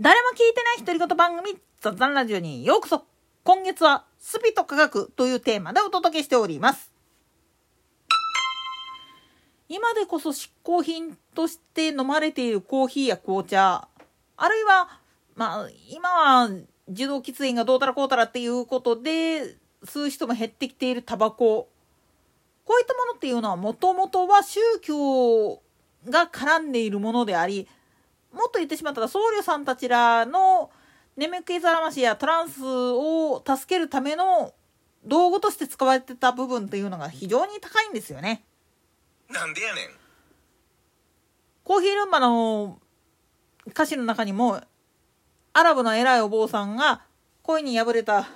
誰も聞いてない独り言番組雑談ラジオにようこそ。今月はスピと科学というテーマでお届けしております。今でこそ執行品として飲まれているコーヒーや紅茶あるいはまあ今は受動喫煙がどうたらこうたらっていうことで吸う人も減ってきているタバコ。こういったものっていうのはもともとは宗教が絡んでいるものでありもっと言ってしまったら僧侶さんたちらの眠気ざらましやトランスを助けるための道具として使われてた部分っていうのが非常に高いんですよね。なんでやねん。コーヒールンバの歌詞の中にもアラブの偉いお坊さんが恋に破れた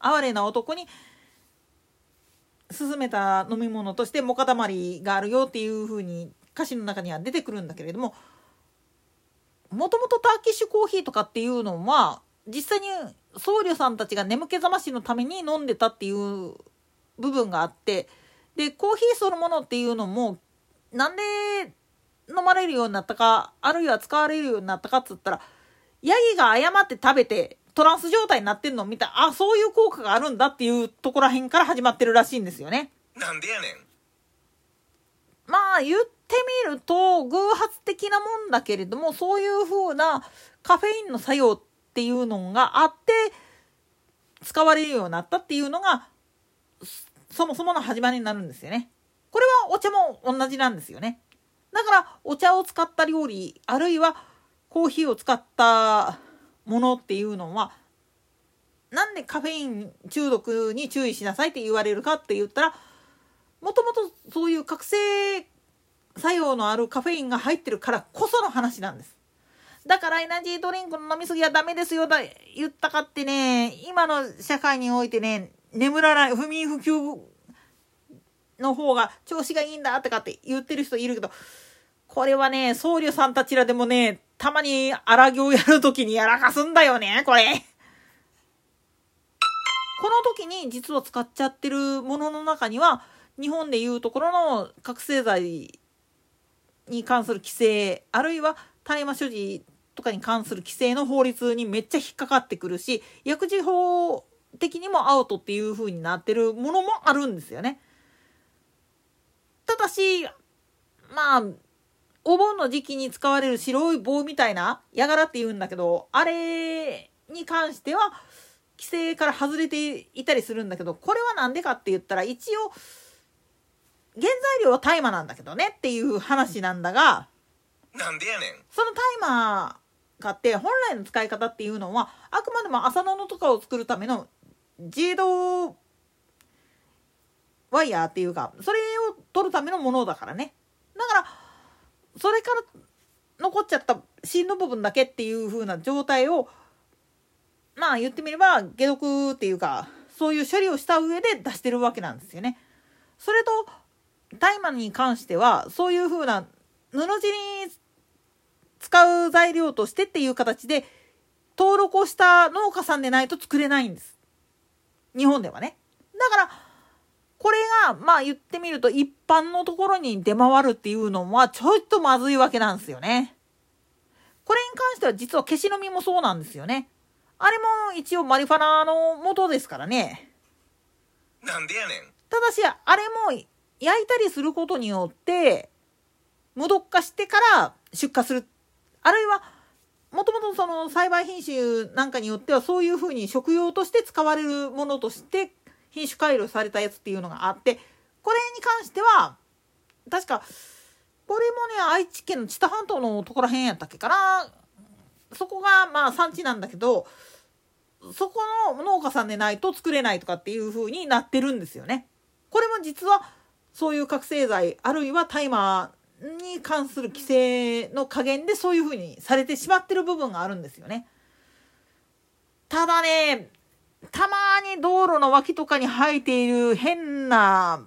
哀れな男に勧めた飲み物としてモカたまりがあるよっていうふうに歌詞の中には出てくるんだけれどももともとターキッシュコーヒーとかっていうのは実際に僧侶さんたちが眠気覚ましのために飲んでたっていう部分があってでコーヒーそのものっていうのもなんで飲まれるようになったかあるいは使われるようになったかっつったらヤギが誤って食べてトランス状態になってるのを見たあそういう効果があるんだっていうところらへんから始まってるらしいんですよね。なんでやねん。まあ言ってみると偶発的なもんだけれどもそういう風なカフェインの作用っていうのがあって使われるようになったっていうのがそもそもの始まりになるんですよね。これはお茶も同じなんですよね。だからお茶を使った料理あるいはコーヒーを使ったものっていうのはなんでカフェイン中毒に注意しなさいって言われるかって言ったらもともとそういう覚醒作用のあるカフェインが入ってるからこその話なんです。だからエナジードリンクの飲みすぎはダメですよだ言ったかってね今の社会においてね眠らない不眠不休の方が調子がいいんだとかって言ってる人いるけどこれはね僧侶さんたちらでもねたまに荒行やるときにやらかすんだよねこれ。この時に実は使っちゃってるものの中には日本でいうところの覚醒剤に関する規制あるいは大麻所持とかに関する規制の法律にめっちゃ引っかかってくるし薬事法的にもアウトっていう風になってるものもあるんですよね。ただしまあお盆の時期に使われる白い棒みたいなやがらって言うんだけどあれに関しては規制から外れていたりするんだけどこれは何でかって言ったら一応原材料は大麻なんだけどねっていう話なんだがなんでやねん。その大麻があって本来の使い方っていうのはあくまでも麻布とかを作るための自動ワイヤーっていうかそれを取るためのものだからねだからそれから残っちゃった芯の部分だけっていう風な状態をまあ言ってみれば解毒っていうかそういう処理をした上で出してるわけなんですよね。それと大麻に関してはそういう風な布地に使う材料としてっていう形で登録をした農家さんでないと作れないんです。日本ではね。だからこれがまあ言ってみると一般のところに出回るっていうのはちょっとまずいわけなんですよね。これに関しては実は消し飲みもそうなんですよね。あれも一応マリファナの元ですからね。なんでやねん。ただし、あれも焼いたりすることによって、無毒化してから出荷する。あるいは、もともとその栽培品種なんかによってはそういうふうに食用として使われるものとして品種改良されたやつっていうのがあって、これに関しては、確か、これもね、愛知県の知多半島のところらへんやったっけかな。そこがまあ産地なんだけど、そこの農家さんでないと作れないとかっていう風になってるんですよね。これも実はそういう覚醒剤あるいは大麻に関する規制の加減でそういう風にされてしまってる部分があるんですよね。ただね、たまに道路の脇とかに生えている変な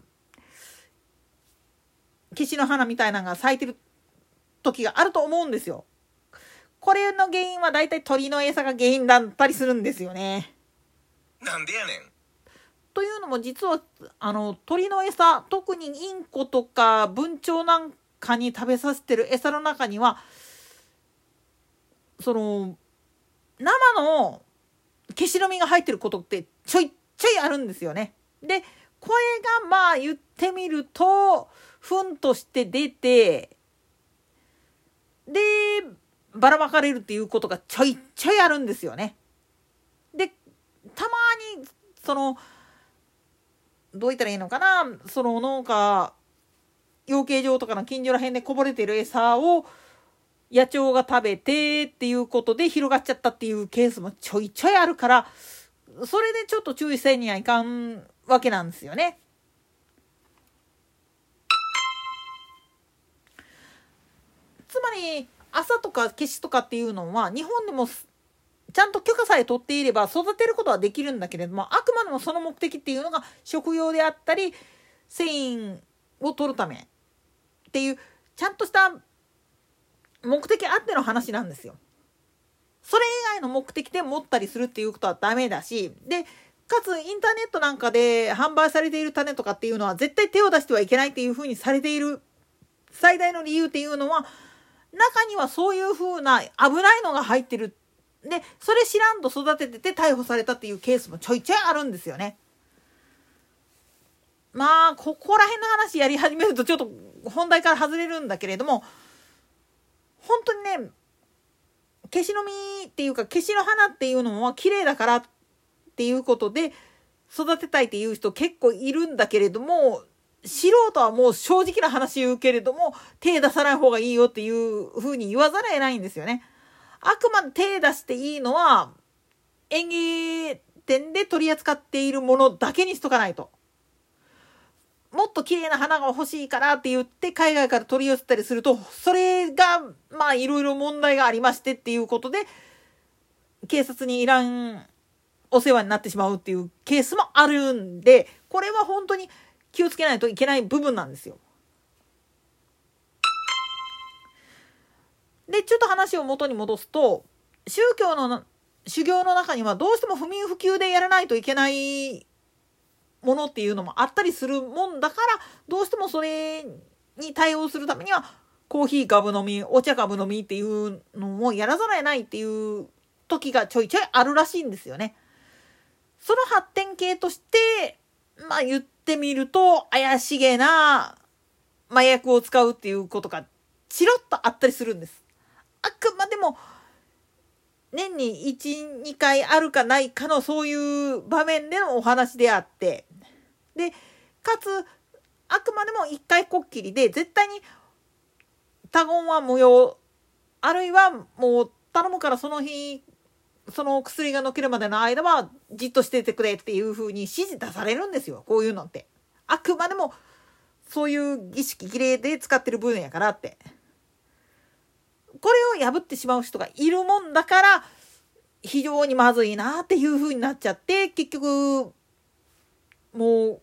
岸の花みたいなのが咲いてる時があると思うんですよ。これの原因はだいたい鳥の餌が原因だったりするんですよね。なんでやねん。というのも実はあの鳥の餌特にインコとか文鳥なんかに食べさせてる餌の中にはその生の消しの実が入ってることってちょいちょいあるんですよね。でこれがまあ言ってみると糞として出てでばらまかれるっていうことがちょいちょいあるんですよね。でたまにそのどう言ったらいいのかな？その農家養鶏場とかの近所ら辺でこぼれてる餌を野鳥が食べてっていうことで広がっちゃったっていうケースもちょいちょいあるからそれでちょっと注意せんにはいかんわけなんですよね。つまり朝とか消しとかっていうのは日本でもちゃんと許可さえ取っていれば育てることはできるんだけれどもあくまでもその目的っていうのが食用であったり繊維を取るためっていうちゃんとした目的あっての話なんですよ。それ以外の目的で持ったりするっていうことはダメだしでかつインターネットなんかで販売されている種とかっていうのは絶対手を出してはいけないっていうふうにされている最大の理由っていうのは中にはそういうふうな危ないのが入ってるでそれ知らんと育ててて逮捕されたっていうケースもちょいちょいあるんですよね。まあここら辺の話やり始めるとちょっと本題から外れるんだけれども本当にね消しの実っていうか消しの花っていうのは綺麗だからっていうことで育てたいっていう人結構いるんだけれども素人はもう正直な話言うけれども手出さない方がいいよっていうふうに言わざるを得ないんですよね。あくまで手出していいのは園芸店で取り扱っているものだけにしとかないと。もっと綺麗な花が欲しいからって言って海外から取り寄せたりするとそれがまあいろいろ問題がありましてっていうことで警察にいらんお世話になってしまうっていうケースもあるんでこれは本当に気をつけないといけない部分なんですよ。でちょっと話を元に戻すと宗教の修行の中にはどうしても不眠不休でやらないといけないものっていうのもあったりするもんだからどうしてもそれに対応するためにはコーヒー株飲みお茶株飲みっていうのもやらざるを得ないっていう時がちょいちょいあるらしいんですよね。その発展系としてまあ言ってみると怪しげな麻薬を使うっていうことがチロッとあったりするんです。あくまでも年に12回あるかないかのそういう場面でのお話であってでかつあくまでも1回こっきりで絶対に他言は無用あるいはもう頼むからその日その薬が抜けるまでの間はじっとしててくれっていう風に指示出されるんですよこういうのって。あくまでもそういう儀式儀礼で使ってる分やからって。これを破ってしまう人がいるもんだから非常にまずいなっていう風になっちゃって結局もう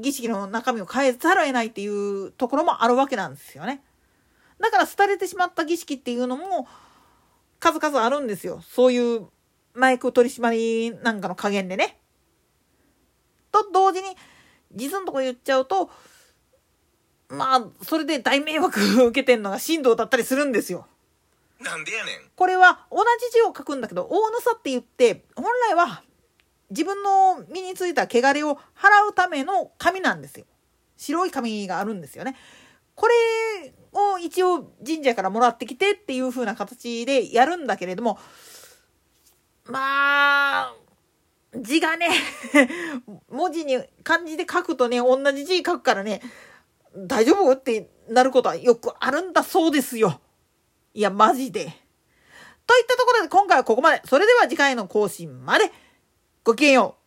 儀式の中身を変えざるを得ないっていうところもあるわけなんですよね。だから廃れてしまった儀式っていうのも数々あるんですよ。そういうマイク取り締まりなんかの加減でね。と同時に実のとこ言っちゃうとまあそれで大迷惑受けてんのが神道だったりするんですよ。なんでやねん。これは同じ字を書くんだけど大野さって言って本来は自分の身についた汚れを払うための紙なんですよ。白い紙があるんですよね。これを一応神社からもらってきてっていう風な形でやるんだけれどもまあ字がね 文字に漢字で書くとね同じ字書くからね大丈夫ってなることはよくあるんだそうですよ。いやマジで。といったところで今回はここまで。それでは次回の更新まで。ごきげんよう。